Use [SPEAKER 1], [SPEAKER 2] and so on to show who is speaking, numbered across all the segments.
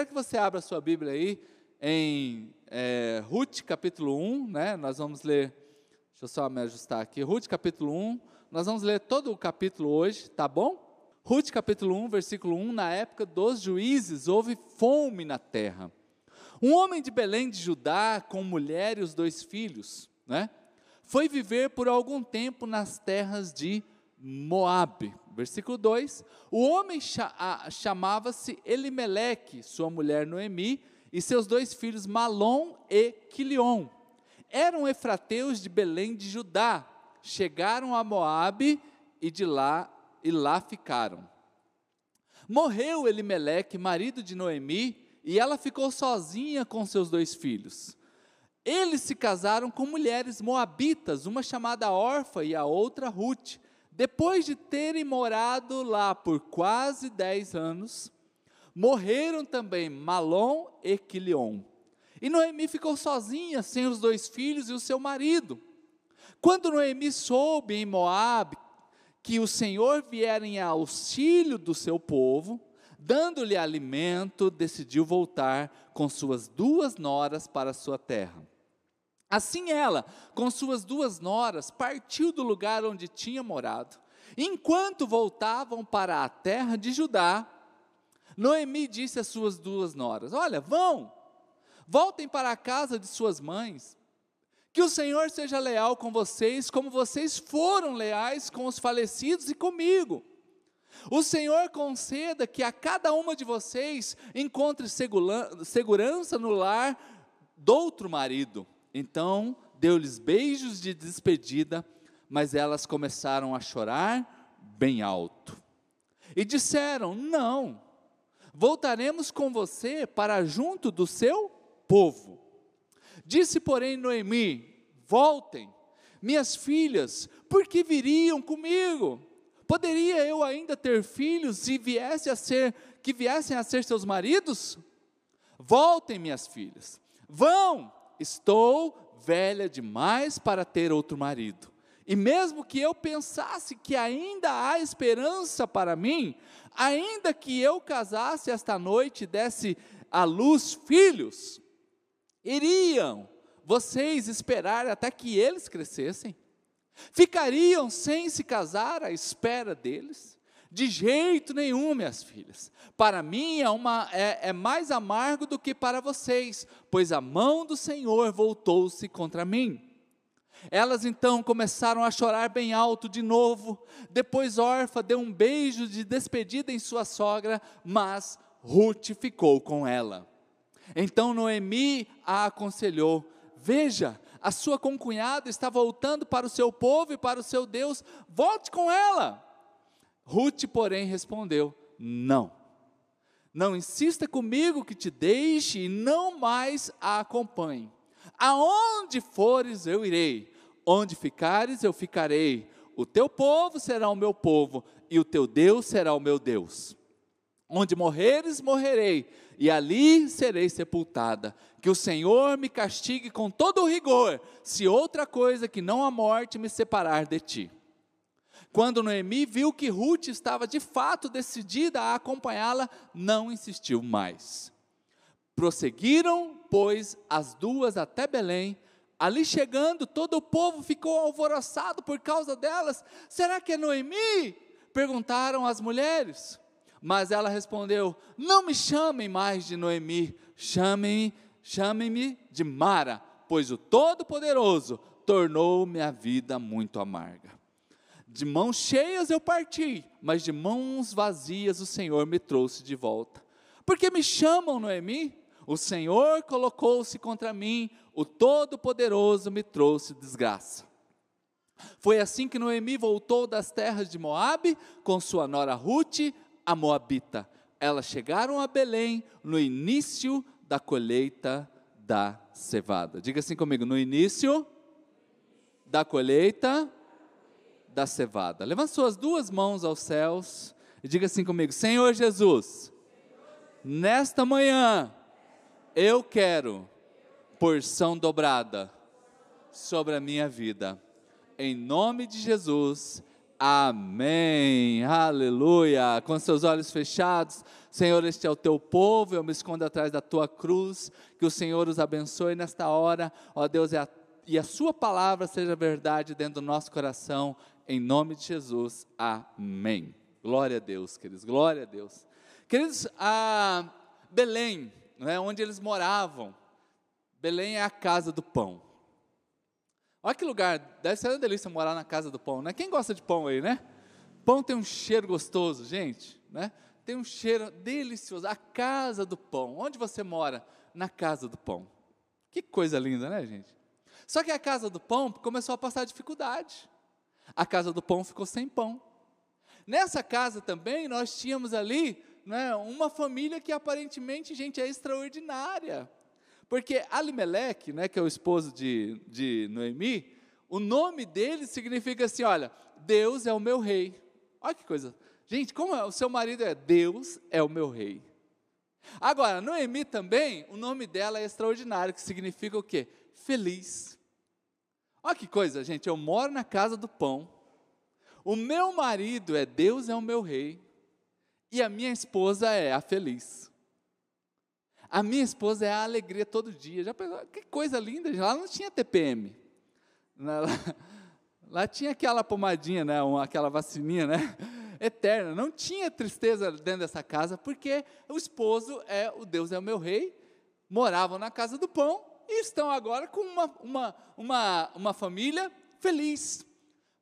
[SPEAKER 1] quero que você abra sua Bíblia aí em é, Ruth capítulo 1, né? Nós vamos ler, deixa eu só me ajustar aqui, Ruth capítulo 1, nós vamos ler todo o capítulo hoje, tá bom? Ruth capítulo 1, versículo 1, na época dos juízes houve fome na terra. Um homem de Belém de Judá, com mulher e os dois filhos, né? Foi viver por algum tempo nas terras de Moabe. Versículo 2: O homem chamava-se Elimeleque, sua mulher Noemi, e seus dois filhos Malom e Quilion. Eram efrateus de Belém de Judá. Chegaram a Moabe e de lá e lá ficaram. Morreu Elimeleque, marido de Noemi, e ela ficou sozinha com seus dois filhos. Eles se casaram com mulheres moabitas, uma chamada Orfa e a outra Ruth. Depois de terem morado lá por quase dez anos, morreram também Malom e Quilion. E Noemi ficou sozinha, sem os dois filhos e o seu marido. Quando Noemi soube em Moabe que o Senhor viera em auxílio do seu povo, dando-lhe alimento, decidiu voltar com suas duas noras para sua terra. Assim ela, com suas duas noras, partiu do lugar onde tinha morado. Enquanto voltavam para a terra de Judá, Noemi disse às suas duas noras: Olha, vão, voltem para a casa de suas mães. Que o Senhor seja leal com vocês, como vocês foram leais com os falecidos e comigo. O Senhor conceda que a cada uma de vocês encontre segurança no lar do outro marido então deu-lhes beijos de despedida, mas elas começaram a chorar bem alto. E disseram: Não, voltaremos com você para junto do seu povo. Disse, porém, Noemi: Voltem, minhas filhas, porque viriam comigo? Poderia eu ainda ter filhos e viesse a ser que viessem a ser seus maridos? Voltem, minhas filhas. Vão, Estou velha demais para ter outro marido. E mesmo que eu pensasse que ainda há esperança para mim, ainda que eu casasse esta noite e desse à luz filhos, iriam vocês esperar até que eles crescessem? Ficariam sem se casar à espera deles? De jeito nenhum, minhas filhas. Para mim é, uma, é, é mais amargo do que para vocês, pois a mão do Senhor voltou-se contra mim. Elas então começaram a chorar bem alto de novo. Depois Orfa deu um beijo de despedida em sua sogra, mas Ruth ficou com ela. Então Noemi a aconselhou: Veja, a sua concunhada está voltando para o seu povo e para o seu Deus, volte com ela. Ruth, porém, respondeu: Não. Não insista comigo que te deixe e não mais a acompanhe. Aonde fores, eu irei. Onde ficares, eu ficarei. O teu povo será o meu povo, e o teu Deus será o meu Deus. Onde morreres, morrerei, e ali serei sepultada. Que o Senhor me castigue com todo o rigor, se outra coisa que não a morte me separar de ti. Quando Noemi viu que Ruth estava de fato decidida a acompanhá-la, não insistiu mais. Prosseguiram, pois, as duas até Belém. Ali chegando, todo o povo ficou alvoroçado por causa delas. Será que é Noemi? Perguntaram as mulheres. Mas ela respondeu: Não me chamem mais de Noemi, chamem-me chamem de Mara, pois o Todo-Poderoso tornou minha vida muito amarga. De mãos cheias eu parti, mas de mãos vazias o Senhor me trouxe de volta. Porque me chamam, Noemi? O Senhor colocou-se contra mim, o Todo-Poderoso me trouxe desgraça. Foi assim que Noemi voltou das terras de Moabe com sua nora Ruth, a Moabita. Elas chegaram a Belém no início da colheita da cevada. Diga assim comigo: no início da colheita da cevada. Levante suas duas mãos aos céus e diga assim comigo: Senhor Jesus, nesta manhã eu quero porção dobrada sobre a minha vida. Em nome de Jesus, Amém. Aleluia. Com seus olhos fechados, Senhor, este é o teu povo, eu me escondo atrás da tua cruz. Que o Senhor os abençoe nesta hora. Ó Deus, e a, e a sua palavra seja verdade dentro do nosso coração. Em nome de Jesus. Amém. Glória a Deus, queridos. Glória a Deus. Queridos, a Belém, é onde eles moravam. Belém é a casa do pão. Olha que lugar, deve ser uma delícia morar na casa do pão, né? Quem gosta de pão aí, né? Pão tem um cheiro gostoso, gente, né? Tem um cheiro delicioso. A casa do pão. Onde você mora? Na casa do pão. Que coisa linda, né, gente? Só que a casa do pão começou a passar dificuldade. A casa do pão ficou sem pão. Nessa casa também nós tínhamos ali né, uma família que aparentemente, gente, é extraordinária. Porque Alimeleque, né, que é o esposo de, de Noemi, o nome dele significa assim: olha, Deus é o meu rei. Olha que coisa. Gente, como é? o seu marido é Deus é o meu rei. Agora, Noemi também, o nome dela é extraordinário, que significa o quê? Feliz. Olha que coisa, gente. Eu moro na casa do pão. O meu marido é Deus é o meu rei. E a minha esposa é a feliz. A minha esposa é a alegria todo dia. Já pensou? Que coisa linda, lá não tinha TPM. Lá, lá tinha aquela pomadinha, né, aquela vacininha, né, eterna. Não tinha tristeza dentro dessa casa, porque o esposo é o Deus é o meu rei. Moravam na casa do pão e estão agora com uma, uma, uma, uma família feliz.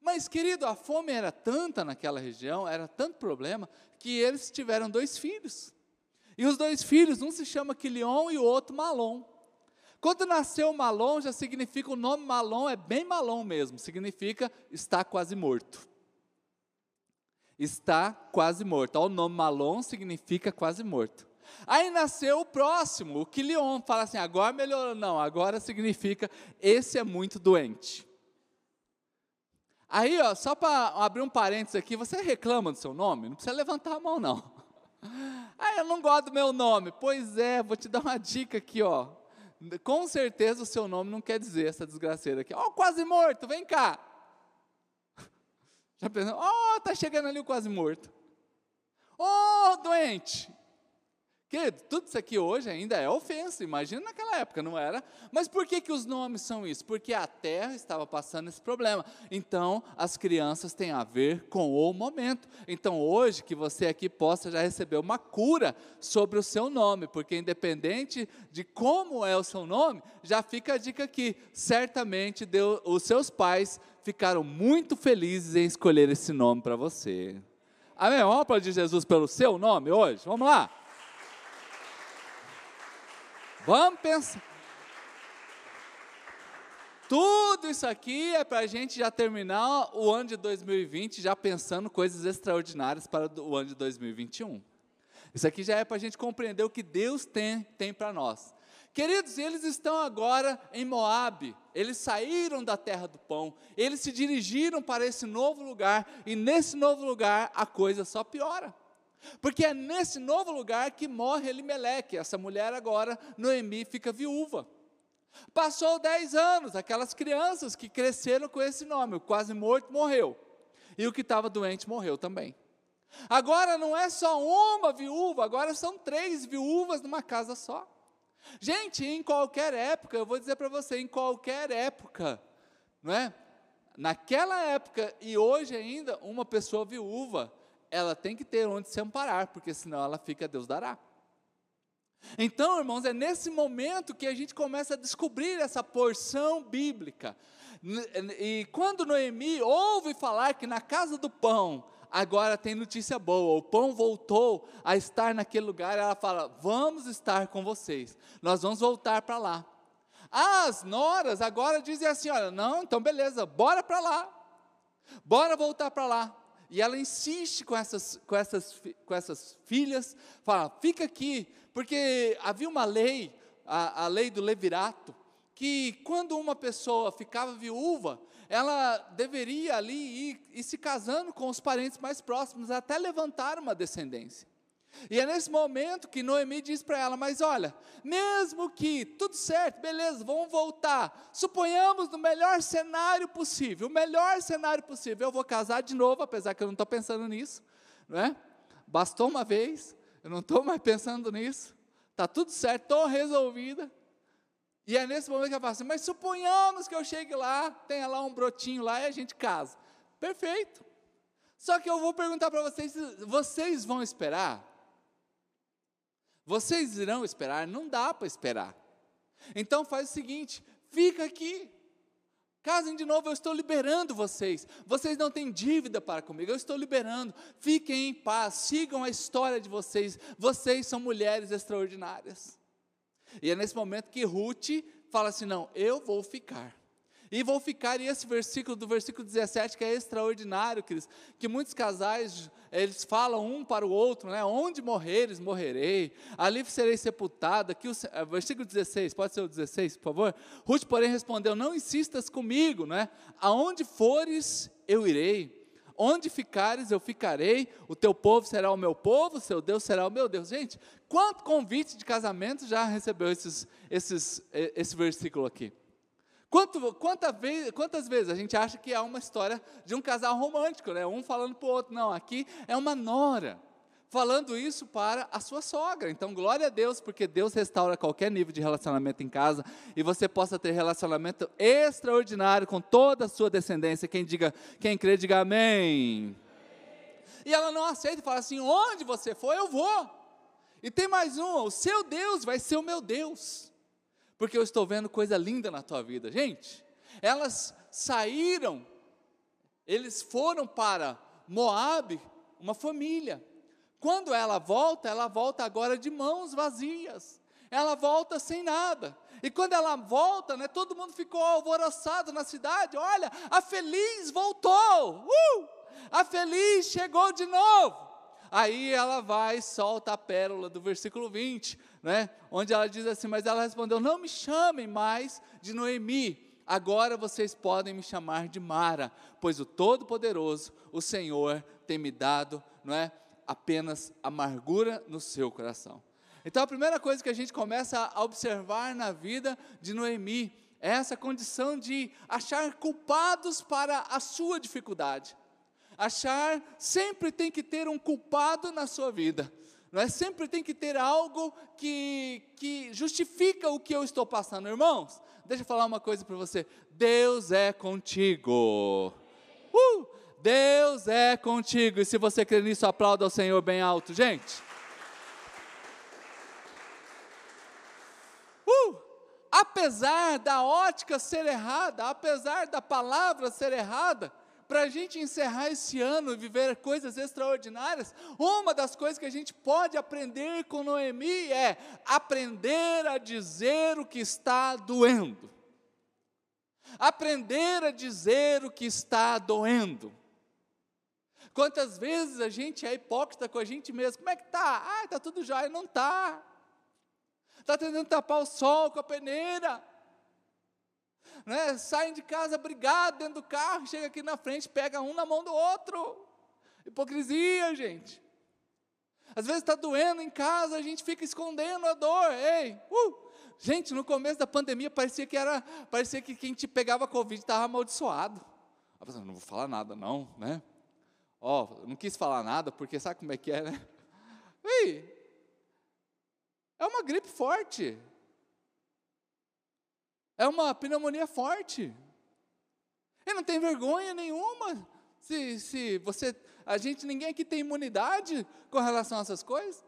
[SPEAKER 1] Mas, querido, a fome era tanta naquela região, era tanto problema, que eles tiveram dois filhos. E os dois filhos, um se chama Quilion e o outro Malom. Quando nasceu Malom, já significa, o nome Malom é bem Malom mesmo, significa está quase morto. Está quase morto. O nome Malom significa quase morto. Aí nasceu o próximo, o Quilion, fala assim, agora melhorou. Não, agora significa, esse é muito doente. Aí, ó, só para abrir um parênteses aqui, você reclama do seu nome? Não precisa levantar a mão, não. Ah, eu não gosto do meu nome. Pois é, vou te dar uma dica aqui, ó. Com certeza o seu nome não quer dizer essa desgraceira aqui. Ó, oh, quase morto, vem cá. Já pensou? Ó, oh, tá chegando ali o quase morto. Ó, oh, doente. Querido, tudo isso aqui hoje ainda é ofensa, imagina naquela época, não era? Mas por que, que os nomes são isso? Porque a terra estava passando esse problema. Então, as crianças têm a ver com o momento. Então, hoje, que você aqui possa já receber uma cura sobre o seu nome, porque independente de como é o seu nome, já fica a dica aqui. Certamente, os seus pais ficaram muito felizes em escolher esse nome para você. Amém? Vamos aplaudir Jesus pelo seu nome hoje? Vamos lá? Vamos pensar. Tudo isso aqui é para a gente já terminar o ano de 2020 já pensando coisas extraordinárias para o ano de 2021. Isso aqui já é para a gente compreender o que Deus tem, tem para nós. Queridos, eles estão agora em Moabe, eles saíram da terra do pão, eles se dirigiram para esse novo lugar, e nesse novo lugar a coisa só piora. Porque é nesse novo lugar que morre Elimeleque. Essa mulher agora, Noemi, fica viúva. Passou dez anos, aquelas crianças que cresceram com esse nome, o quase morto morreu. E o que estava doente morreu também. Agora não é só uma viúva, agora são três viúvas numa casa só. Gente, em qualquer época, eu vou dizer para você, em qualquer época, não é? Naquela época e hoje ainda, uma pessoa viúva ela tem que ter onde se amparar, porque senão ela fica, Deus dará. Então, irmãos, é nesse momento que a gente começa a descobrir essa porção bíblica. E quando Noemi ouve falar que na casa do pão agora tem notícia boa, o pão voltou a estar naquele lugar, ela fala: Vamos estar com vocês, nós vamos voltar para lá. As noras agora dizem assim: Olha, não, então beleza, bora para lá, bora voltar para lá. E ela insiste com essas, com essas, com essas filhas, fala: fica aqui, porque havia uma lei, a, a lei do levirato, que quando uma pessoa ficava viúva, ela deveria ali ir, ir se casando com os parentes mais próximos, até levantar uma descendência. E é nesse momento que Noemi diz para ela: Mas olha, mesmo que tudo certo, beleza, vamos voltar. Suponhamos no melhor cenário possível, o melhor cenário possível, eu vou casar de novo, apesar que eu não estou pensando nisso, não é? Bastou uma vez, eu não estou mais pensando nisso, está tudo certo, estou resolvida. E é nesse momento que eu falo assim: Mas suponhamos que eu chegue lá, tenha lá um brotinho lá e a gente casa. Perfeito. Só que eu vou perguntar para vocês: vocês vão esperar? Vocês irão esperar? Não dá para esperar. Então faz o seguinte: fica aqui. Casem de novo, eu estou liberando vocês. Vocês não têm dívida para comigo, eu estou liberando. Fiquem em paz, sigam a história de vocês. Vocês são mulheres extraordinárias. E é nesse momento que Ruth fala assim: não, eu vou ficar. E vou ficar, esse versículo do versículo 17, que é extraordinário, queridos, que muitos casais, eles falam um para o outro, né? Onde morreres, morrerei, ali serei sepultada. Aqui o eh, versículo 16, pode ser o 16, por favor? Ruth, porém, respondeu: Não insistas comigo, né? Aonde fores, eu irei. Onde ficares, eu ficarei. O teu povo será o meu povo, o seu Deus será o meu Deus. Gente, quanto convite de casamento já recebeu esses, esses, eh, esse versículo aqui? Quanto, quanta vez, quantas vezes a gente acha que é uma história de um casal romântico, né? um falando para o outro? Não, aqui é uma nora falando isso para a sua sogra. Então, glória a Deus, porque Deus restaura qualquer nível de relacionamento em casa e você possa ter relacionamento extraordinário com toda a sua descendência. Quem diga, quem crê, diga amém. E ela não aceita e fala assim: onde você for, eu vou. E tem mais um: o seu Deus vai ser o meu Deus porque eu estou vendo coisa linda na tua vida. Gente, elas saíram, eles foram para Moabe, uma família. Quando ela volta, ela volta agora de mãos vazias. Ela volta sem nada. E quando ela volta, né, todo mundo ficou alvoroçado na cidade. Olha, a feliz voltou. Uh! A feliz chegou de novo. Aí ela vai solta a pérola do versículo 20, né? onde ela diz assim: Mas ela respondeu: Não me chamem mais de Noemi, agora vocês podem me chamar de Mara, pois o Todo-Poderoso, o Senhor, tem me dado, não é? Apenas amargura no seu coração. Então a primeira coisa que a gente começa a observar na vida de Noemi é essa condição de achar culpados para a sua dificuldade achar, sempre tem que ter um culpado na sua vida. Não é? Sempre tem que ter algo que, que justifica o que eu estou passando. Irmãos, deixa eu falar uma coisa para você. Deus é contigo. Uh, Deus é contigo. E se você crê nisso, aplauda ao Senhor bem alto, gente. Uh, apesar da ótica ser errada, apesar da palavra ser errada, para a gente encerrar esse ano e viver coisas extraordinárias, uma das coisas que a gente pode aprender com Noemi é aprender a dizer o que está doendo. Aprender a dizer o que está doendo. Quantas vezes a gente é hipócrita com a gente mesmo? Como é que tá? Ah, tá tudo jóia, não tá. Tá tentando tapar o sol com a peneira né, saem de casa brigados dentro do carro, chega aqui na frente, pega um na mão do outro. Hipocrisia, gente. Às vezes está doendo em casa, a gente fica escondendo a dor. Ei, uh! Gente, no começo da pandemia parecia que era, parecia que quem te pegava Covid estava amaldiçoado. Não vou falar nada, não, né? Ó, oh, não quis falar nada, porque sabe como é que é, né? Ei, é uma gripe forte. É uma pneumonia forte. E não tem vergonha nenhuma. Se, se você, a gente, ninguém aqui tem imunidade com relação a essas coisas.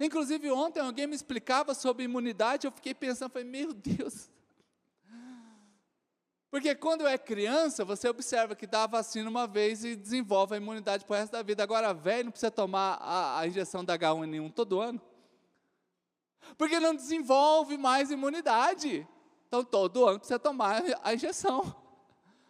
[SPEAKER 1] Inclusive ontem alguém me explicava sobre imunidade, eu fiquei pensando, falei, meu Deus. Porque quando é criança, você observa que dá a vacina uma vez e desenvolve a imunidade para o resto da vida. Agora, velho, não precisa tomar a, a injeção da H1N1 todo ano. Porque não desenvolve mais imunidade. Então, todo ano precisa tomar a injeção.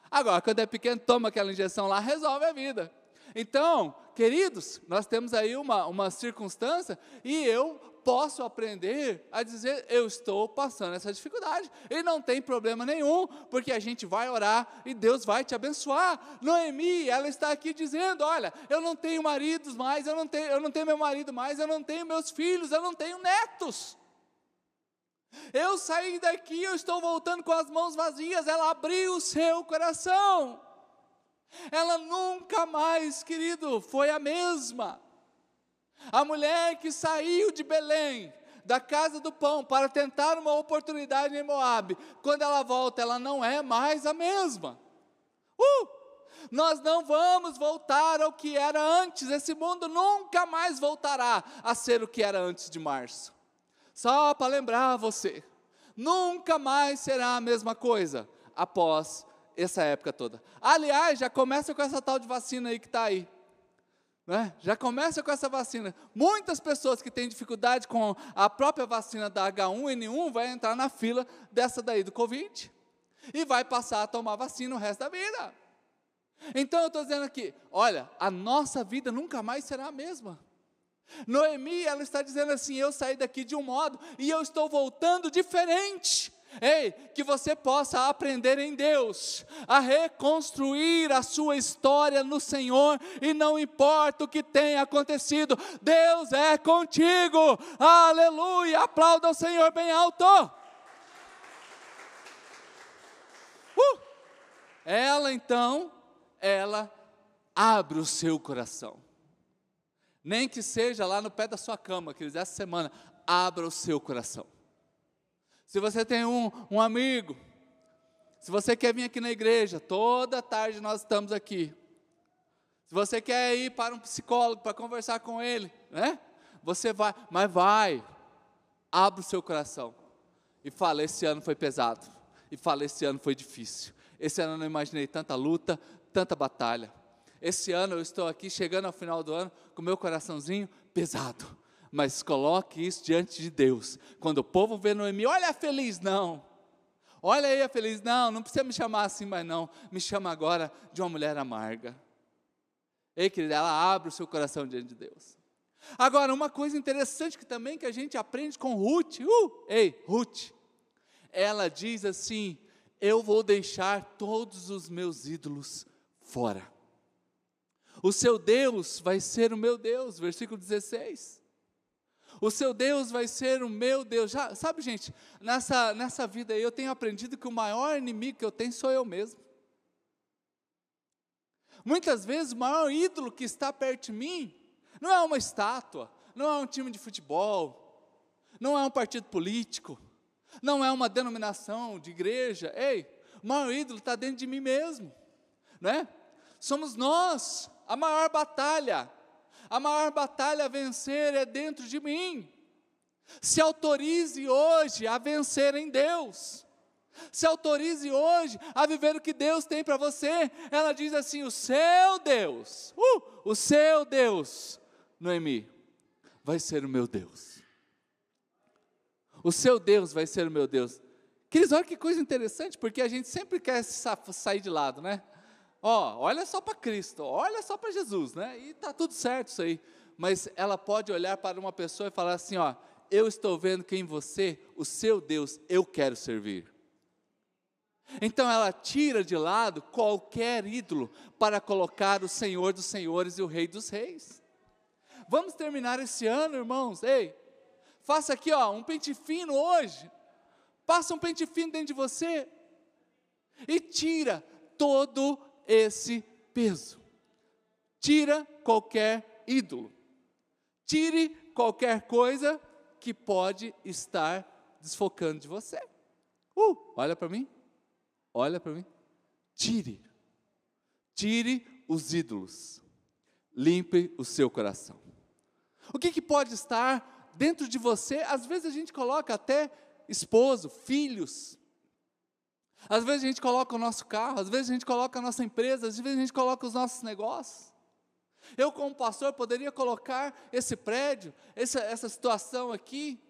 [SPEAKER 1] Agora, quando é pequeno, toma aquela injeção lá, resolve a vida. Então, queridos, nós temos aí uma, uma circunstância e eu posso aprender a dizer: eu estou passando essa dificuldade. E não tem problema nenhum, porque a gente vai orar e Deus vai te abençoar. Noemi, ela está aqui dizendo: olha, eu não tenho maridos mais, eu não tenho, eu não tenho meu marido mais, eu não tenho meus filhos, eu não tenho netos. Eu saí daqui, eu estou voltando com as mãos vazias. Ela abriu o seu coração. Ela nunca mais, querido, foi a mesma. A mulher que saiu de Belém, da casa do pão, para tentar uma oportunidade em Moab, quando ela volta, ela não é mais a mesma. Uh! Nós não vamos voltar ao que era antes, esse mundo nunca mais voltará a ser o que era antes de março. Só para lembrar você, nunca mais será a mesma coisa após essa época toda. Aliás, já começa com essa tal de vacina aí que está aí. Né? Já começa com essa vacina. Muitas pessoas que têm dificuldade com a própria vacina da H1N1 vai entrar na fila dessa daí do Covid e vai passar a tomar vacina o resto da vida. Então eu estou dizendo aqui, olha, a nossa vida nunca mais será a mesma. Noemi, ela está dizendo assim: eu saí daqui de um modo e eu estou voltando diferente. Ei, que você possa aprender em Deus a reconstruir a sua história no Senhor, e não importa o que tenha acontecido, Deus é contigo, aleluia, aplauda o Senhor bem alto. Uh! Ela então, ela abre o seu coração, nem que seja lá no pé da sua cama, queridos, essa semana, abra o seu coração. Se você tem um, um amigo, se você quer vir aqui na igreja, toda tarde nós estamos aqui. Se você quer ir para um psicólogo para conversar com ele, né? Você vai, mas vai, abre o seu coração e fala: esse ano foi pesado, e fala: esse ano foi difícil. Esse ano eu não imaginei tanta luta, tanta batalha. Esse ano eu estou aqui chegando ao final do ano com meu coraçãozinho pesado mas coloque isso diante de Deus. Quando o povo vê Noemi, olha feliz, não. Olha aí a feliz, não, não precisa me chamar assim, mas não. Me chama agora de uma mulher amarga. Ei, querida, ela abre o seu coração diante de Deus. Agora, uma coisa interessante que também que a gente aprende com Ruth, uh, ei, Ruth, ela diz assim: Eu vou deixar todos os meus ídolos fora. O seu Deus vai ser o meu Deus, versículo 16. O seu Deus vai ser o meu Deus. Já, sabe, gente, nessa, nessa vida aí eu tenho aprendido que o maior inimigo que eu tenho sou eu mesmo. Muitas vezes o maior ídolo que está perto de mim não é uma estátua, não é um time de futebol, não é um partido político, não é uma denominação de igreja. Ei, o maior ídolo está dentro de mim mesmo, né? Somos nós, a maior batalha a maior batalha a vencer é dentro de mim. Se autorize hoje a vencer em Deus. Se autorize hoje a viver o que Deus tem para você. Ela diz assim: o seu Deus, uh, o seu Deus, Noemi, vai ser o meu Deus. O seu Deus vai ser o meu Deus. Queridos, olha que coisa interessante, porque a gente sempre quer sair de lado, né? Ó, olha só para Cristo, olha só para Jesus, né? E tá tudo certo isso aí. Mas ela pode olhar para uma pessoa e falar assim, ó, eu estou vendo que em você, o seu Deus, eu quero servir. Então ela tira de lado qualquer ídolo para colocar o Senhor dos Senhores e o Rei dos Reis. Vamos terminar esse ano, irmãos. Ei, faça aqui, ó, um pente fino hoje. Passa um pente fino dentro de você e tira todo esse peso. Tira qualquer ídolo. Tire qualquer coisa que pode estar desfocando de você. Uh, olha para mim. Olha para mim. Tire. Tire os ídolos. Limpe o seu coração. O que, que pode estar dentro de você? Às vezes a gente coloca até esposo, filhos, às vezes a gente coloca o nosso carro, às vezes a gente coloca a nossa empresa, às vezes a gente coloca os nossos negócios. Eu, como pastor, poderia colocar esse prédio, essa, essa situação aqui.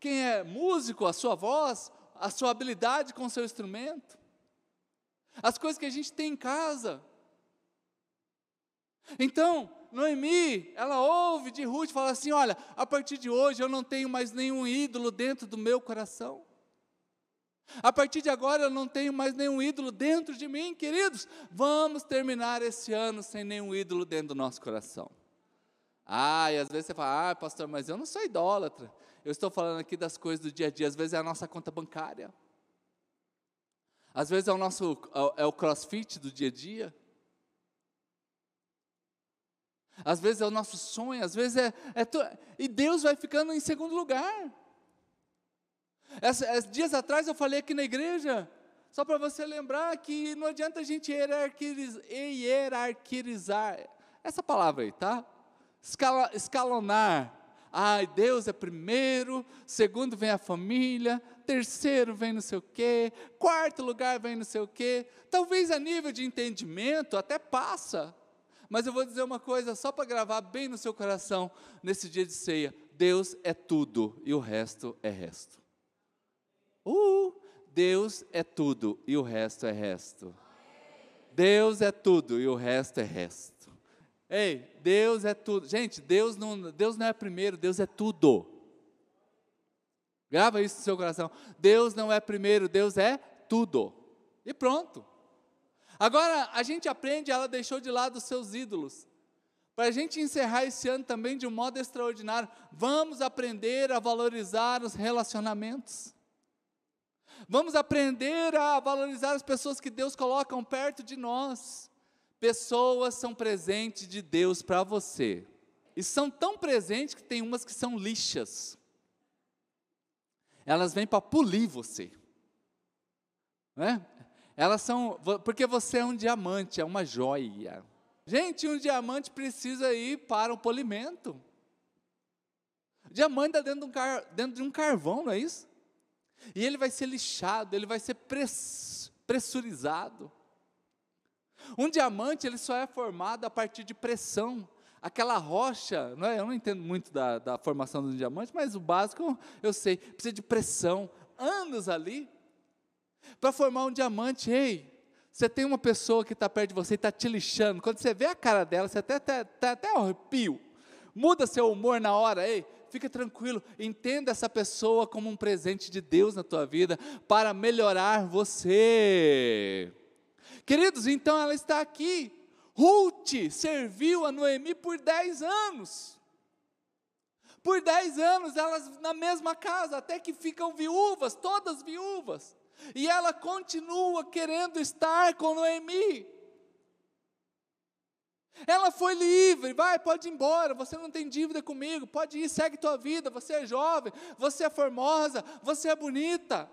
[SPEAKER 1] Quem é músico, a sua voz, a sua habilidade com o seu instrumento. As coisas que a gente tem em casa. Então, Noemi, ela ouve de Ruth e fala assim: Olha, a partir de hoje eu não tenho mais nenhum ídolo dentro do meu coração. A partir de agora eu não tenho mais nenhum ídolo dentro de mim, queridos. Vamos terminar esse ano sem nenhum ídolo dentro do nosso coração. Ah, e às vezes você fala, ah, pastor, mas eu não sou idólatra. Eu estou falando aqui das coisas do dia a dia. Às vezes é a nossa conta bancária. Às vezes é o nosso é o crossfit do dia a dia. Às vezes é o nosso sonho, às vezes é, é tu, e Deus vai ficando em segundo lugar. Dias atrás eu falei aqui na igreja, só para você lembrar que não adianta a gente hierarquizar essa palavra aí, tá? Escala, escalonar. Ai, Deus é primeiro, segundo vem a família, terceiro vem não sei o quê, quarto lugar vem não sei o quê. Talvez a nível de entendimento até passa. Mas eu vou dizer uma coisa só para gravar bem no seu coração nesse dia de ceia: Deus é tudo e o resto é resto. Uh, Deus é tudo e o resto é resto. Deus é tudo e o resto é resto. Ei, Deus é tudo. Gente, Deus não, Deus não é primeiro, Deus é tudo. Grava isso no seu coração. Deus não é primeiro, Deus é tudo. E pronto. Agora, a gente aprende, ela deixou de lado os seus ídolos. Para a gente encerrar esse ano também de um modo extraordinário, vamos aprender a valorizar os relacionamentos. Vamos aprender a valorizar as pessoas que Deus coloca perto de nós. Pessoas são presentes de Deus para você. E são tão presentes que tem umas que são lixas. Elas vêm para polir você. Né? Elas são, porque você é um diamante, é uma joia. Gente, um diamante precisa ir para o polimento. O diamante está dentro, um dentro de um carvão, não é isso? E ele vai ser lixado, ele vai ser pressurizado. Um diamante ele só é formado a partir de pressão. Aquela rocha, não é, eu não entendo muito da, da formação do diamante, mas o básico eu sei, precisa de pressão, anos ali, para formar um diamante. Ei, você tem uma pessoa que está perto de você e está te lixando, quando você vê a cara dela, você até, até, até, até arrepio, muda seu humor na hora, ei, fica tranquilo, entenda essa pessoa como um presente de Deus na tua vida para melhorar você. Queridos, então ela está aqui. Ruth serviu a Noemi por 10 anos. Por 10 anos, elas na mesma casa, até que ficam viúvas, todas viúvas. E ela continua querendo estar com Noemi. Ela foi livre, vai, pode ir embora, você não tem dívida comigo, pode ir, segue tua vida, você é jovem, você é formosa, você é bonita.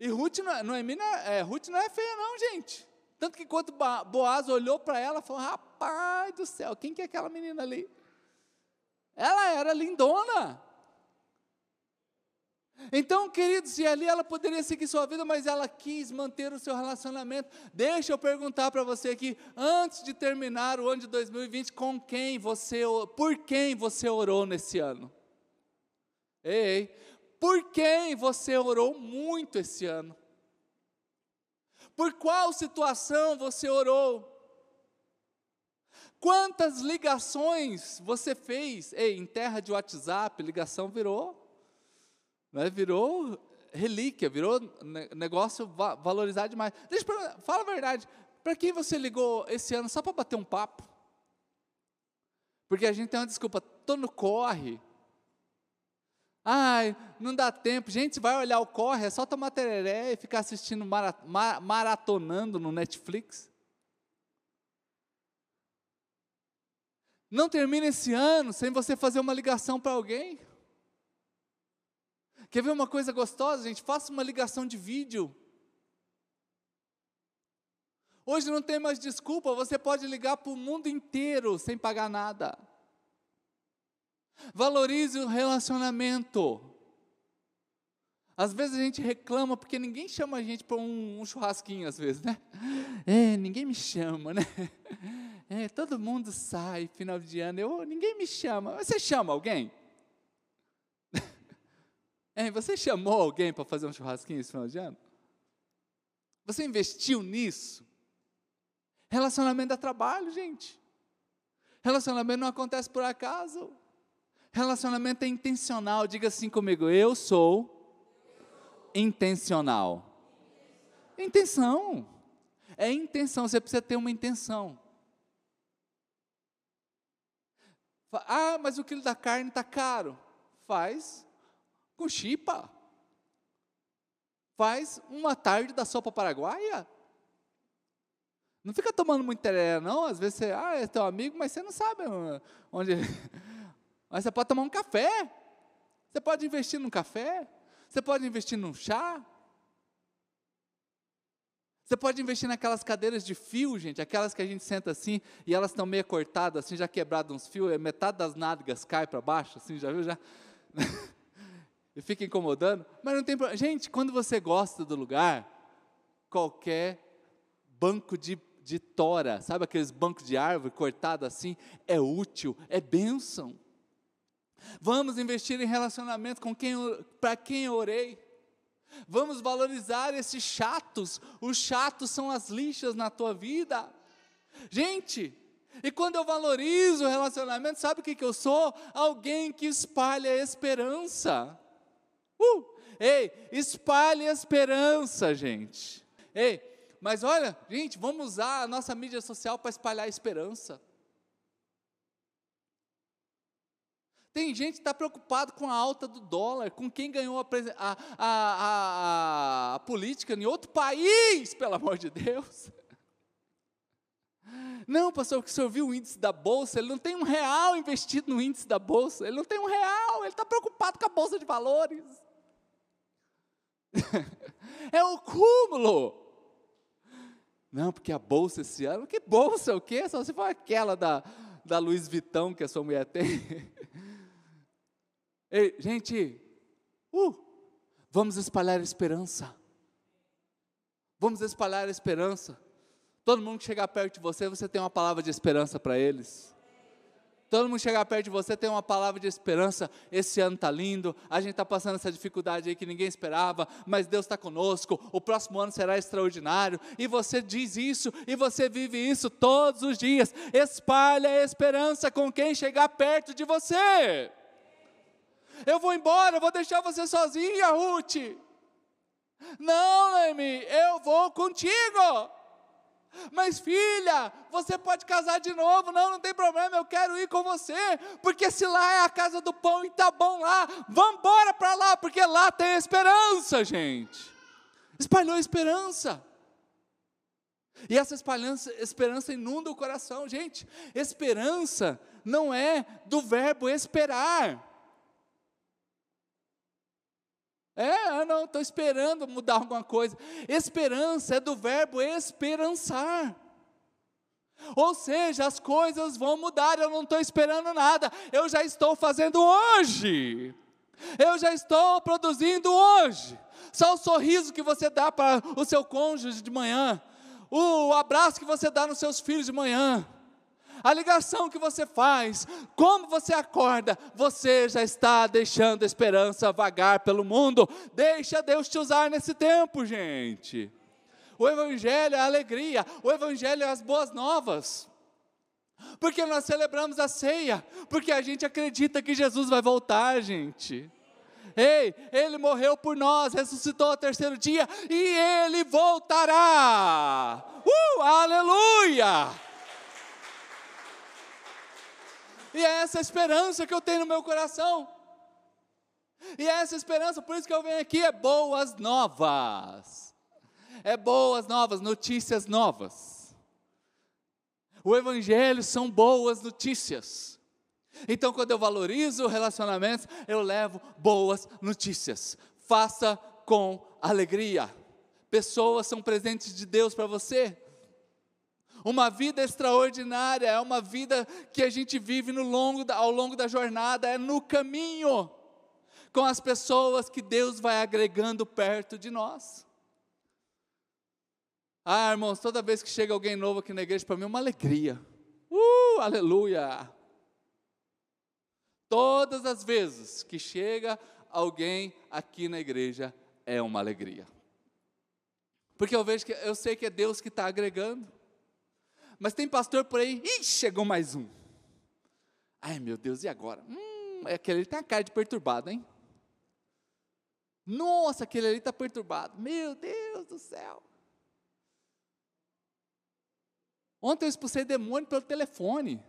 [SPEAKER 1] E Ruth não, é, Noemi não é, é, Ruth não é feia não, gente. Tanto que quando Boaz olhou para ela, falou, rapaz do céu, quem que é aquela menina ali? Ela era lindona. Então, queridos, e ali ela poderia seguir sua vida, mas ela quis manter o seu relacionamento. Deixa eu perguntar para você aqui, antes de terminar o ano de 2020, com quem você, por quem você orou nesse ano? Ei, por quem você orou muito esse ano? Por qual situação você orou? Quantas ligações você fez? Ei, em terra de WhatsApp, ligação virou né, virou relíquia, virou negócio valorizado demais. Deixa pra, fala a verdade, para quem você ligou esse ano só para bater um papo? Porque a gente tem uma desculpa, tô no corre. Ai, não dá tempo. Gente, vai olhar o corre, é só tomar tereré e ficar assistindo, maratonando no Netflix. Não termina esse ano sem você fazer uma ligação para alguém. Quer ver uma coisa gostosa, gente? Faça uma ligação de vídeo. Hoje não tem mais desculpa, você pode ligar para o mundo inteiro sem pagar nada. Valorize o relacionamento. Às vezes a gente reclama porque ninguém chama a gente para um, um, churrasquinho, às vezes, né? É, ninguém me chama, né? É, todo mundo sai final de ano, eu, ninguém me chama. Você chama alguém? Hein, você chamou alguém para fazer um churrasquinho esse final de ano? Você investiu nisso? Relacionamento dá trabalho, gente. Relacionamento não acontece por acaso. Relacionamento é intencional. Diga assim comigo: eu sou intencional. Intenção. É intenção, você precisa ter uma intenção. Ah, mas o quilo da carne está caro. Faz com chipa. Faz uma tarde da sopa paraguaia. Não fica tomando muito tereré, não. Às vezes você, ah, é teu amigo, mas você não sabe onde. Mas você pode tomar um café. Você pode investir num café. Você pode investir num chá. Você pode investir naquelas cadeiras de fio, gente, aquelas que a gente senta assim e elas estão meio cortadas, assim, já quebradas uns fios, metade das nádegas cai para baixo, assim, já viu? Já. e fica incomodando. Mas não tem problema. Gente, quando você gosta do lugar, qualquer banco de, de tora, sabe aqueles bancos de árvore cortado assim, é útil, é bênção. Vamos investir em relacionamento com quem para quem eu orei. Vamos valorizar esses chatos. Os chatos são as lixas na tua vida. Gente, e quando eu valorizo o relacionamento, sabe o que, que eu sou? Alguém que espalha esperança. Uh! Ei, espalhe esperança, gente. Ei, mas olha, gente, vamos usar a nossa mídia social para espalhar esperança. Tem gente que está preocupado com a alta do dólar, com quem ganhou a, a, a, a, política em outro país, pelo amor de Deus. Não, pastor, que o senhor viu o índice da bolsa, ele não tem um real investido no índice da bolsa, ele não tem um real, ele está preocupado com a bolsa de valores. é o cúmulo. Não, porque a bolsa esse ano, que bolsa, o quê? Só se for aquela da, da Luiz Vitão que a sua mulher tem. Ei, gente, uh, vamos espalhar esperança. Vamos espalhar esperança. Todo mundo que chegar perto de você, você tem uma palavra de esperança para eles. Todo mundo chegar perto de você tem uma palavra de esperança. Esse ano está lindo, a gente está passando essa dificuldade aí que ninguém esperava, mas Deus está conosco. O próximo ano será extraordinário. E você diz isso, e você vive isso todos os dias. Espalha a esperança com quem chegar perto de você. Eu vou embora, eu vou deixar você sozinha, Ruth. Não, Noemi, eu vou contigo. Mas filha, você pode casar de novo, não, não tem problema, eu quero ir com você, porque se lá é a casa do pão e tá bom lá, vamos embora para lá, porque lá tem esperança, gente. Espalhou esperança. E essa esperança inunda o coração, gente. Esperança não é do verbo esperar. É, ah, não, estou esperando mudar alguma coisa. Esperança é do verbo esperançar. Ou seja, as coisas vão mudar, eu não estou esperando nada, eu já estou fazendo hoje. Eu já estou produzindo hoje. Só o sorriso que você dá para o seu cônjuge de manhã, o abraço que você dá nos seus filhos de manhã, a ligação que você faz, como você acorda, você já está deixando a esperança vagar pelo mundo. Deixa Deus te usar nesse tempo, gente. O Evangelho é a alegria, o Evangelho é as boas novas. Porque nós celebramos a ceia, porque a gente acredita que Jesus vai voltar, gente. Ei, ele morreu por nós, ressuscitou ao terceiro dia e ele voltará. Uh, aleluia! E é essa esperança que eu tenho no meu coração. E é essa esperança, por isso que eu venho aqui, é boas novas. É boas novas, notícias novas. O Evangelho são boas notícias. Então, quando eu valorizo relacionamentos, eu levo boas notícias. Faça com alegria. Pessoas são presentes de Deus para você. Uma vida extraordinária é uma vida que a gente vive no longo da, ao longo da jornada, é no caminho, com as pessoas que Deus vai agregando perto de nós. Ah, irmãos, toda vez que chega alguém novo aqui na igreja, para mim é uma alegria. Uh, aleluia! Todas as vezes que chega alguém aqui na igreja, é uma alegria. Porque eu vejo que eu sei que é Deus que está agregando. Mas tem pastor por aí, ih, chegou mais um. Ai meu Deus, e agora? Hum, aquele ali tem a cara de perturbado, hein? Nossa, aquele ali está perturbado. Meu Deus do céu. Ontem eu expulsei demônio pelo telefone.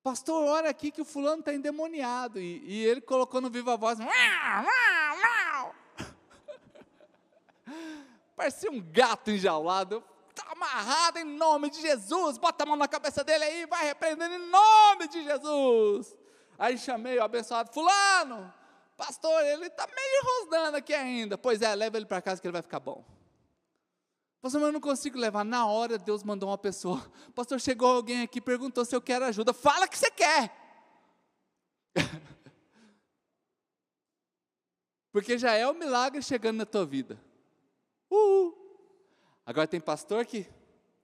[SPEAKER 1] Pastor, olha aqui que o fulano está endemoniado. E, e, ele colocou no viva voz. Parecia um gato enjaulado. Está amarrado em nome de Jesus. Bota a mão na cabeça dele aí, vai repreendendo em nome de Jesus. Aí chamei o abençoado Fulano. Pastor, ele está meio rosnando aqui ainda. Pois é, leva ele para casa que ele vai ficar bom. Pastor, mas eu não consigo levar. Na hora Deus mandou uma pessoa. Pastor, chegou alguém aqui perguntou se eu quero ajuda. Fala que você quer. Porque já é o um milagre chegando na tua vida. Uhul. Agora tem pastor que.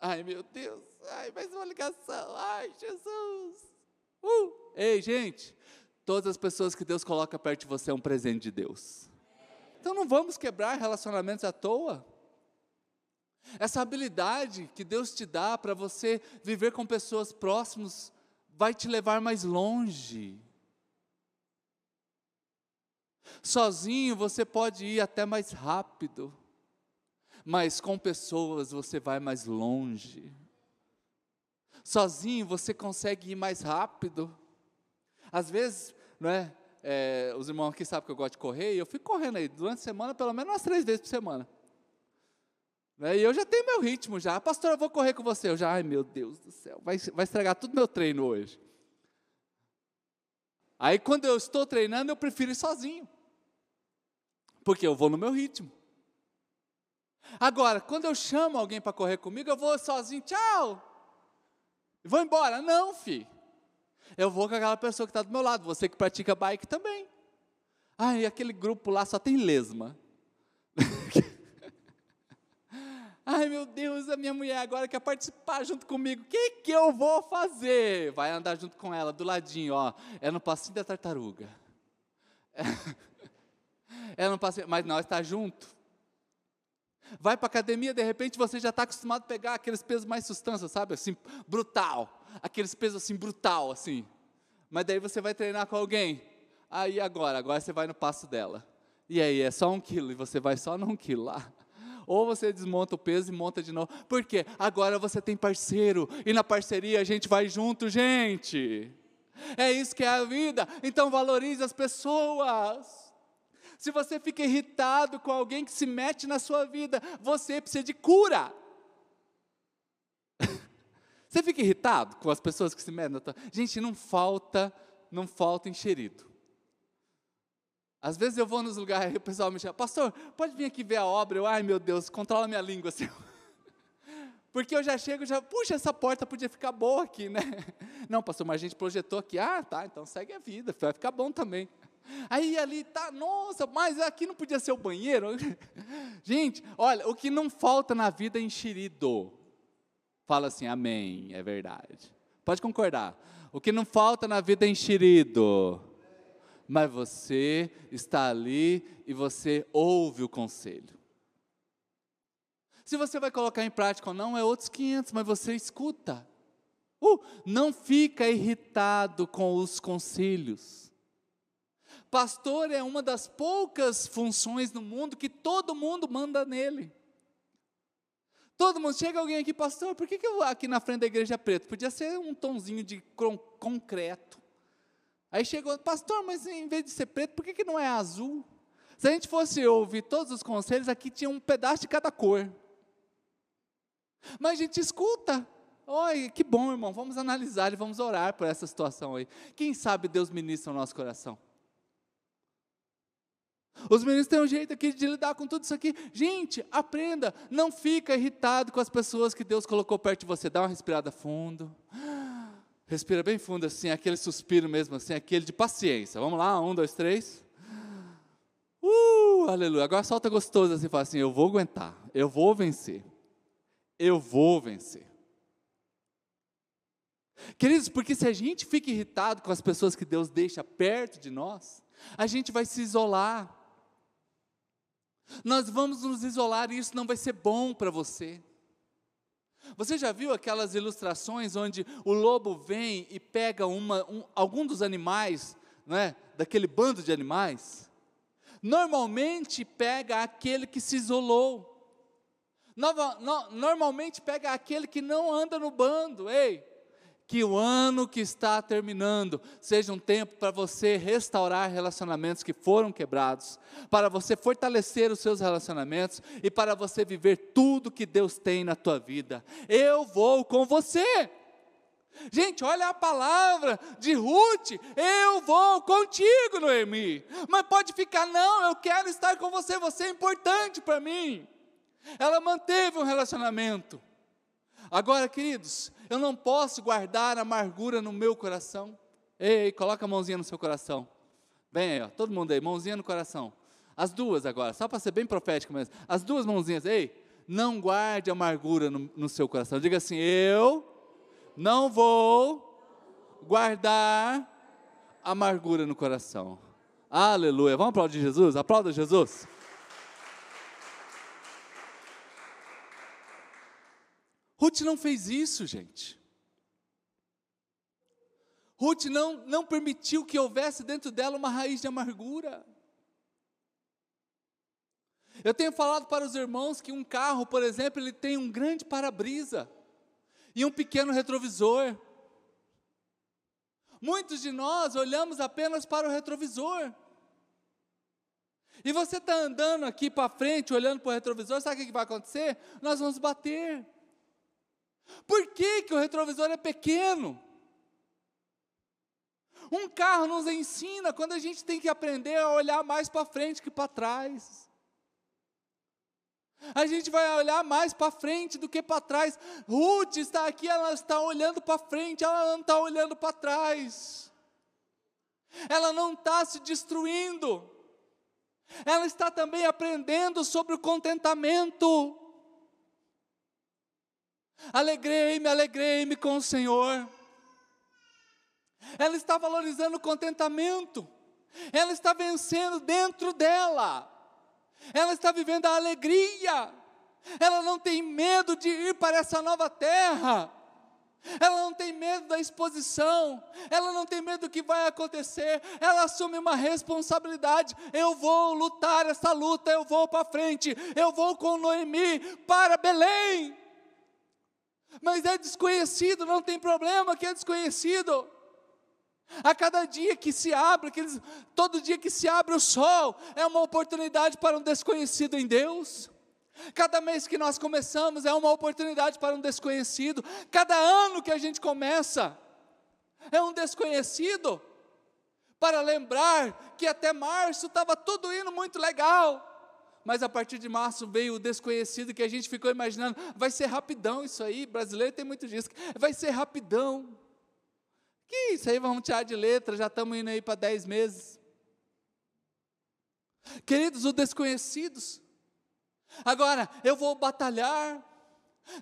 [SPEAKER 1] Ai meu Deus, ai, mais uma ligação. Ai, Jesus. Uh. Ei, gente, todas as pessoas que Deus coloca perto de você é um presente de Deus. Então não vamos quebrar relacionamentos à toa. Essa habilidade que Deus te dá para você viver com pessoas próximas vai te levar mais longe. Sozinho você pode ir até mais rápido, mas com pessoas você vai mais longe. Sozinho você consegue ir mais rápido. Às vezes, não é? é os irmãos aqui sabem que eu gosto de correr, e eu fico correndo aí durante a semana, pelo menos umas três vezes por semana. Né? E eu já tenho meu ritmo já. Pastor, eu vou correr com você. Eu já, ai meu Deus do céu, vai, vai estragar tudo meu treino hoje. Aí quando eu estou treinando, eu prefiro ir sozinho. Porque eu vou no meu ritmo. Agora, quando eu chamo alguém para correr comigo, eu vou sozinho, tchau. Vou embora. Não, filho. Eu vou com aquela pessoa que está do meu lado, você que pratica bike também. Ah, e aquele grupo lá só tem lesma. Ai meu Deus, a minha mulher agora quer participar junto comigo. O que, que eu vou fazer? Vai andar junto com ela, do ladinho, ó. É no passinho da tartaruga. É, é no passinho, mas nós está junto. Vai para academia, de repente você já está acostumado a pegar aqueles pesos mais substância, sabe? Assim, brutal. Aqueles pesos assim, brutal, assim. Mas daí você vai treinar com alguém. Aí agora, agora você vai no passo dela. E aí, é só um quilo, e você vai só num quilo lá ou você desmonta o peso e monta de novo. Por quê? Agora você tem parceiro, e na parceria a gente vai junto, gente. É isso que é a vida. Então valorize as pessoas. Se você fica irritado com alguém que se mete na sua vida, você precisa de cura. Você fica irritado com as pessoas que se metem na tua... Gente, não falta, não falta enxerido. Às vezes eu vou nos lugares e o pessoal me chama, pastor, pode vir aqui ver a obra? Eu, ai meu Deus, controla minha língua, assim. Porque eu já chego, já, puxa, essa porta podia ficar boa aqui, né? Não, pastor, mas a gente projetou aqui, ah, tá, então segue a vida, vai ficar bom também. Aí ali tá, nossa, mas aqui não podia ser o banheiro? Gente, olha, o que não falta na vida é enxerido. Fala assim, amém, é verdade. Pode concordar. O que não falta na vida é enxerido mas você está ali e você ouve o conselho. Se você vai colocar em prática ou não, é outros 500, mas você escuta. Uh, não fica irritado com os conselhos. Pastor é uma das poucas funções no mundo que todo mundo manda nele. Todo mundo, chega alguém aqui, pastor, por que, que eu aqui na frente da igreja é preto? Podia ser um tonzinho de concreto. Aí chegou, pastor, mas em vez de ser preto, por que, que não é azul? Se a gente fosse ouvir todos os conselhos, aqui tinha um pedaço de cada cor. Mas a gente escuta. Oi, que bom, irmão. Vamos analisar e vamos orar por essa situação aí. Quem sabe Deus ministra o nosso coração. Os meninos têm um jeito aqui de lidar com tudo isso aqui. Gente, aprenda. Não fica irritado com as pessoas que Deus colocou perto de você. Dá uma respirada fundo. Respira bem fundo assim, aquele suspiro mesmo assim, aquele de paciência. Vamos lá, um, dois, três. Uh, aleluia. Agora solta gostoso assim, fala assim: eu vou aguentar, eu vou vencer, eu vou vencer. Queridos, porque se a gente fica irritado com as pessoas que Deus deixa perto de nós, a gente vai se isolar. Nós vamos nos isolar e isso não vai ser bom para você. Você já viu aquelas ilustrações onde o lobo vem e pega uma, um, algum dos animais, né, daquele bando de animais? Normalmente pega aquele que se isolou. Nova, no, normalmente pega aquele que não anda no bando. Ei, que o ano que está terminando seja um tempo para você restaurar relacionamentos que foram quebrados, para você fortalecer os seus relacionamentos e para você viver tudo que Deus tem na tua vida. Eu vou com você. Gente, olha a palavra de Ruth, eu vou contigo, Noemi. Mas pode ficar, não, eu quero estar com você, você é importante para mim. Ela manteve um relacionamento. Agora, queridos, eu não posso guardar amargura no meu coração. Ei, coloca a mãozinha no seu coração. Bem aí, ó, todo mundo aí, mãozinha no coração. As duas agora, só para ser bem profético mesmo. As duas mãozinhas, ei, não guarde amargura no, no seu coração. Diga assim: eu não vou guardar amargura no coração. Aleluia. Vamos aplaudir Jesus? Aplauda Jesus. Ruth não fez isso, gente. Ruth não, não permitiu que houvesse dentro dela uma raiz de amargura. Eu tenho falado para os irmãos que um carro, por exemplo, ele tem um grande para-brisa e um pequeno retrovisor. Muitos de nós olhamos apenas para o retrovisor. E você está andando aqui para frente, olhando para o retrovisor, sabe o que vai acontecer? Nós vamos bater. Por que, que o retrovisor é pequeno? Um carro nos ensina quando a gente tem que aprender a olhar mais para frente que para trás. A gente vai olhar mais para frente do que para trás. Ruth está aqui, ela está olhando para frente, ela não está olhando para trás. Ela não está se destruindo. Ela está também aprendendo sobre o contentamento. Alegrei-me, alegrei-me com o Senhor. Ela está valorizando o contentamento. Ela está vencendo dentro dela. Ela está vivendo a alegria. Ela não tem medo de ir para essa nova terra. Ela não tem medo da exposição, ela não tem medo do que vai acontecer, ela assume uma responsabilidade. Eu vou lutar essa luta, eu vou para frente, eu vou com Noemi para Belém. Mas é desconhecido, não tem problema que é desconhecido. A cada dia que se abre, aqueles, todo dia que se abre o sol, é uma oportunidade para um desconhecido em Deus. Cada mês que nós começamos é uma oportunidade para um desconhecido. Cada ano que a gente começa é um desconhecido. Para lembrar que até março estava tudo indo muito legal mas a partir de março veio o desconhecido que a gente ficou imaginando, vai ser rapidão isso aí, brasileiro tem muito disso, vai ser rapidão. Que isso aí, vamos tirar de letra, já estamos indo aí para dez meses. Queridos, os desconhecidos. Agora, eu vou batalhar.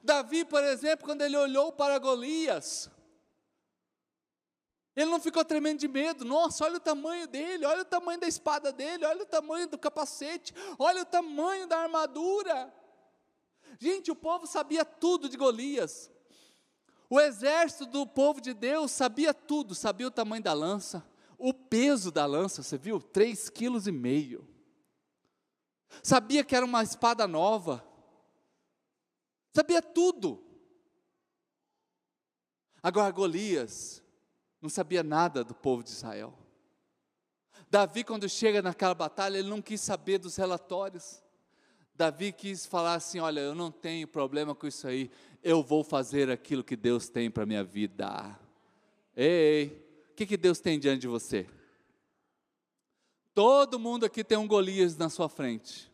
[SPEAKER 1] Davi, por exemplo, quando ele olhou para Golias, ele não ficou tremendo de medo. Nossa, olha o tamanho dele, olha o tamanho da espada dele, olha o tamanho do capacete, olha o tamanho da armadura. Gente, o povo sabia tudo de Golias. O exército do povo de Deus sabia tudo, sabia o tamanho da lança, o peso da lança, você viu? Três quilos e meio. Sabia que era uma espada nova. Sabia tudo. Agora Golias, não sabia nada do povo de Israel. Davi, quando chega naquela batalha, ele não quis saber dos relatórios. Davi quis falar assim: Olha, eu não tenho problema com isso aí, eu vou fazer aquilo que Deus tem para a minha vida. Ei, o que, que Deus tem diante de você? Todo mundo aqui tem um Golias na sua frente.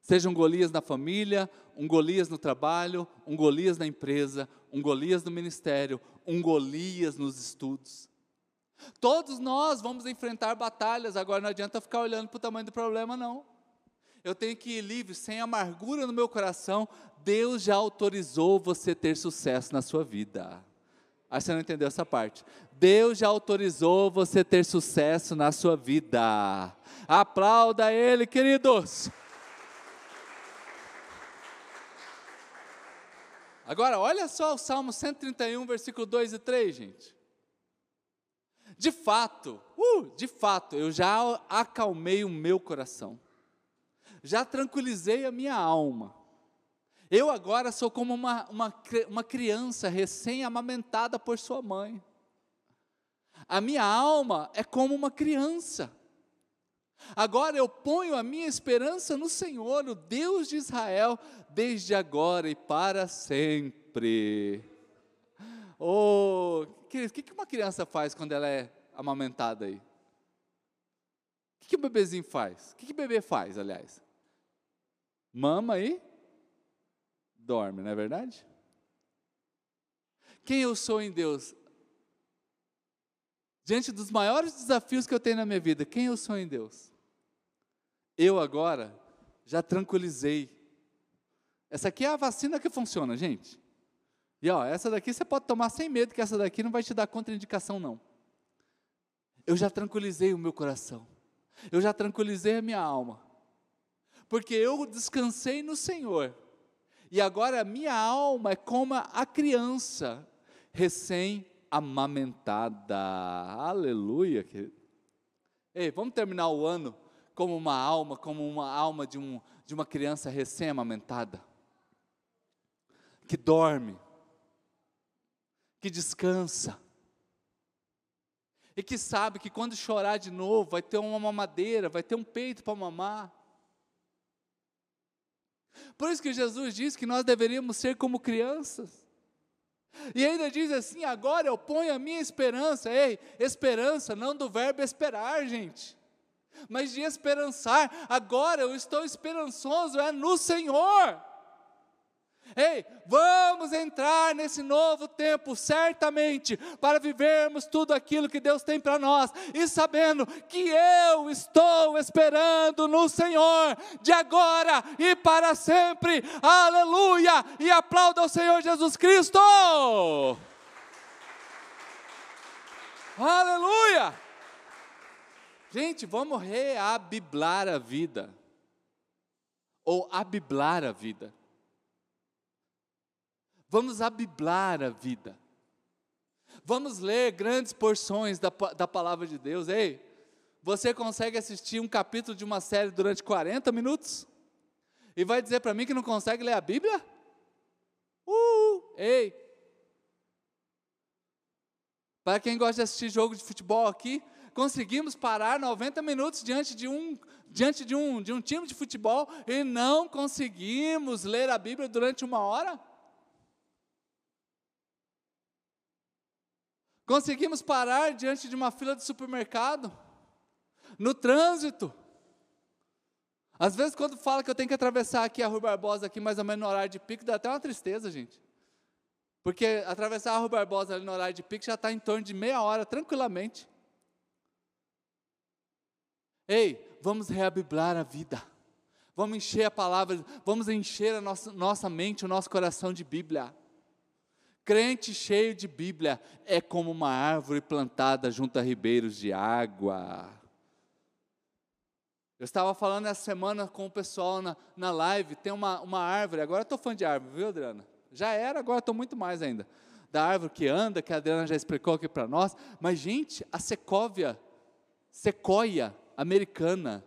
[SPEAKER 1] Seja um Golias na família, um Golias no trabalho, um Golias na empresa, um Golias no ministério, um Golias nos estudos. Todos nós vamos enfrentar batalhas, agora não adianta ficar olhando para o tamanho do problema, não. Eu tenho que ir livre, sem amargura no meu coração. Deus já autorizou você ter sucesso na sua vida. Aí você não entendeu essa parte. Deus já autorizou você ter sucesso na sua vida. Aplauda Ele, queridos. Agora, olha só o Salmo 131, versículo 2 e 3, gente. De fato, uh, de fato, eu já acalmei o meu coração, já tranquilizei a minha alma. Eu agora sou como uma, uma, uma criança recém-amamentada por sua mãe. A minha alma é como uma criança. Agora eu ponho a minha esperança no Senhor, o Deus de Israel, desde agora e para sempre. Oh, o que uma criança faz quando ela é amamentada aí? O que o bebezinho faz? O que o bebê faz, aliás? Mama e dorme, não é verdade? Quem eu sou em Deus? Diante dos maiores desafios que eu tenho na minha vida, quem eu sou em Deus? Eu agora já tranquilizei. Essa aqui é a vacina que funciona, gente. E ó, essa daqui você pode tomar sem medo, que essa daqui não vai te dar contraindicação, não. Eu já tranquilizei o meu coração. Eu já tranquilizei a minha alma. Porque eu descansei no Senhor. E agora a minha alma é como a criança recém-amamentada. Aleluia. Ei, vamos terminar o ano como uma alma, como uma alma de, um, de uma criança recém-amamentada, que dorme, que descansa, e que sabe que quando chorar de novo vai ter uma mamadeira, vai ter um peito para mamar. Por isso que Jesus diz que nós deveríamos ser como crianças. E ainda diz assim: agora eu ponho a minha esperança, ei, esperança, não do verbo esperar, gente mas de esperançar. Agora eu estou esperançoso, é no Senhor. Ei, vamos entrar nesse novo tempo, certamente, para vivermos tudo aquilo que Deus tem para nós, e sabendo que eu estou esperando no Senhor, de agora e para sempre, aleluia! E aplauda o Senhor Jesus Cristo! Aleluia! Gente, vamos reabiblar a vida. Ou abiblar a vida. Vamos abiblar a vida. Vamos ler grandes porções da, da palavra de Deus. Ei, você consegue assistir um capítulo de uma série durante 40 minutos? E vai dizer para mim que não consegue ler a Bíblia? Uh, ei. Para quem gosta de assistir jogo de futebol aqui, conseguimos parar 90 minutos diante de um diante de um, de um time de futebol e não conseguimos ler a Bíblia durante uma hora? Conseguimos parar diante de uma fila de supermercado? No trânsito? Às vezes, quando fala que eu tenho que atravessar aqui a Rua Barbosa, aqui mais ou menos no horário de pico, dá até uma tristeza, gente. Porque atravessar a Rua Barbosa ali no horário de pico já está em torno de meia hora, tranquilamente. Ei, vamos reabiblar a vida. Vamos encher a palavra, vamos encher a nossa, nossa mente, o nosso coração de Bíblia. Crente cheio de Bíblia é como uma árvore plantada junto a ribeiros de água. Eu estava falando essa semana com o pessoal na, na live, tem uma, uma árvore, agora estou fã de árvore, viu, Adriana? Já era, agora estou muito mais ainda. Da árvore que anda, que a Adriana já explicou aqui para nós. Mas, gente, a secóvia, sequoia, americana.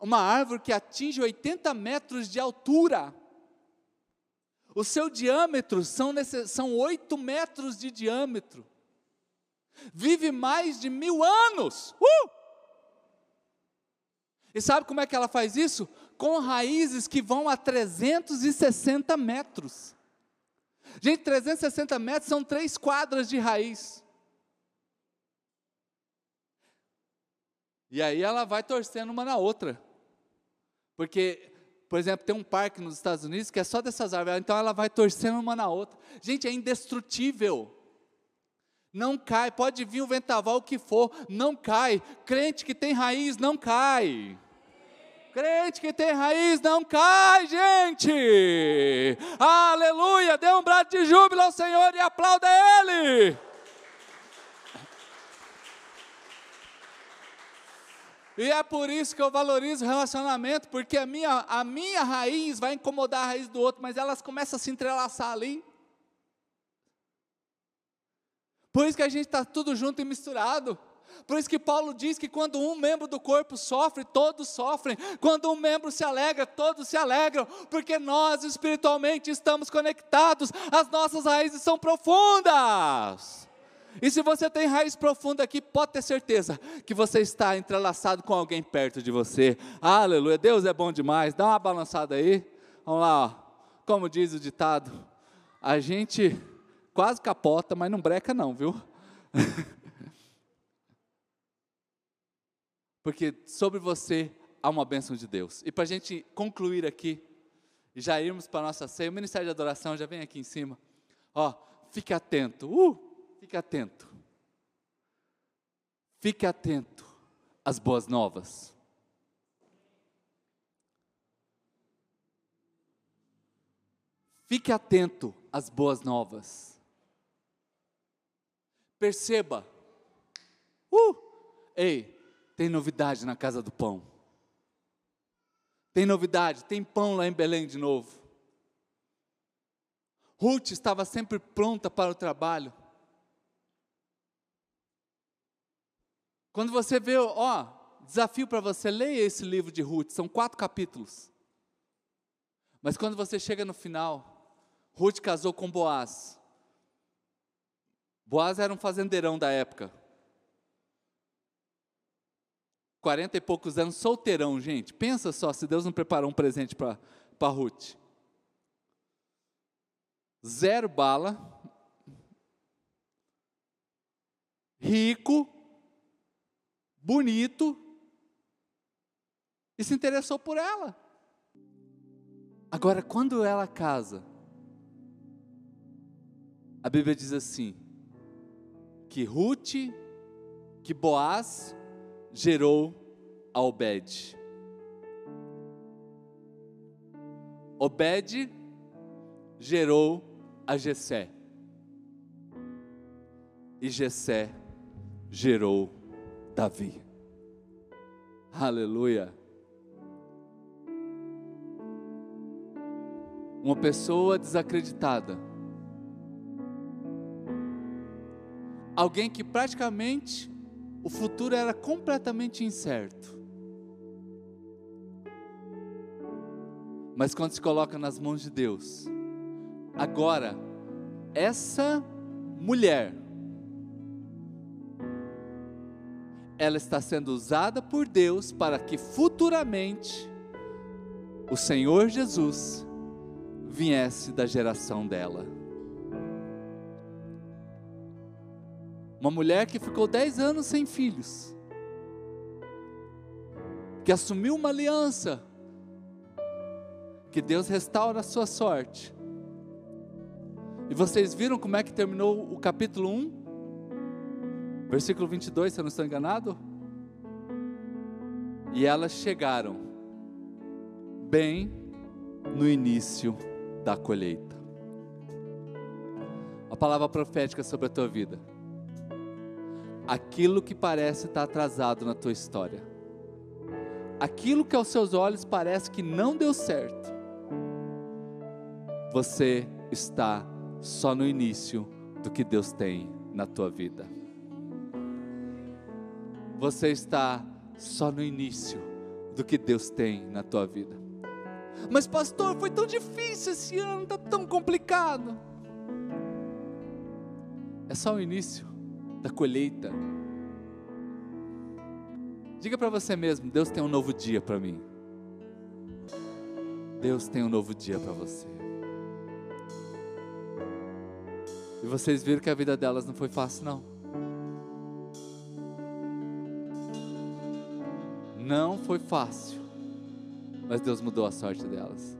[SPEAKER 1] Uma árvore que atinge 80 metros de altura. O seu diâmetro são, são 8 metros de diâmetro. Vive mais de mil anos. Uh! E sabe como é que ela faz isso? Com raízes que vão a 360 metros. Gente, 360 metros são três quadras de raiz. E aí ela vai torcendo uma na outra. Porque, por exemplo, tem um parque nos Estados Unidos que é só dessas árvores, então ela vai torcendo uma na outra. Gente, é indestrutível. Não cai, pode vir o vendaval o que for, não cai. Crente que tem raiz não cai. Crente que tem raiz não cai, gente. Aleluia! Dê um braço de júbilo ao Senhor e aplauda Ele. E é por isso que eu valorizo o relacionamento, porque a minha, a minha raiz vai incomodar a raiz do outro, mas elas começam a se entrelaçar ali. Por isso que a gente está tudo junto e misturado. Por isso que Paulo diz que quando um membro do corpo sofre, todos sofrem. Quando um membro se alegra, todos se alegram. Porque nós espiritualmente estamos conectados. As nossas raízes são profundas. E se você tem raiz profunda aqui, pode ter certeza que você está entrelaçado com alguém perto de você. Aleluia. Deus é bom demais. Dá uma balançada aí. Vamos lá. Ó. Como diz o ditado, a gente quase capota, mas não breca não, viu? porque sobre você há uma bênção de Deus. E para a gente concluir aqui, já irmos para a nossa ceia, o Ministério de Adoração já vem aqui em cima. Ó, fique atento, uh, fique atento. Fique atento às boas novas. Fique atento às boas novas. Perceba. Uh, ei, tem novidade na casa do pão. Tem novidade, tem pão lá em Belém de novo. Ruth estava sempre pronta para o trabalho. Quando você vê, ó, desafio para você, leia esse livro de Ruth, são quatro capítulos. Mas quando você chega no final, Ruth casou com Boaz. Boaz era um fazendeirão da época. 40 e poucos anos, solteirão, gente. Pensa só se Deus não preparou um presente para Ruth. Zero bala, rico, bonito, e se interessou por ela. Agora, quando ela casa, a Bíblia diz assim: que Ruth, que Boaz gerou a Obed. Obed gerou a Jessé. E Jessé gerou Davi. Aleluia. Uma pessoa desacreditada. Alguém que praticamente o futuro era completamente incerto. Mas quando se coloca nas mãos de Deus, agora, essa mulher, ela está sendo usada por Deus para que futuramente o Senhor Jesus viesse da geração dela. Uma mulher que ficou 10 anos sem filhos, que assumiu uma aliança, que Deus restaura a sua sorte. E vocês viram como é que terminou o capítulo 1? Versículo 22, se eu não estou enganado? E elas chegaram bem no início da colheita. A palavra profética sobre a tua vida aquilo que parece estar atrasado na tua história, aquilo que aos seus olhos parece que não deu certo, você está só no início do que Deus tem na tua vida. Você está só no início do que Deus tem na tua vida. Mas pastor, foi tão difícil esse ano, está tão complicado. É só o início da colheita. Diga para você mesmo: Deus tem um novo dia para mim. Deus tem um novo dia para você. E vocês viram que a vida delas não foi fácil, não. Não foi fácil. Mas Deus mudou a sorte delas.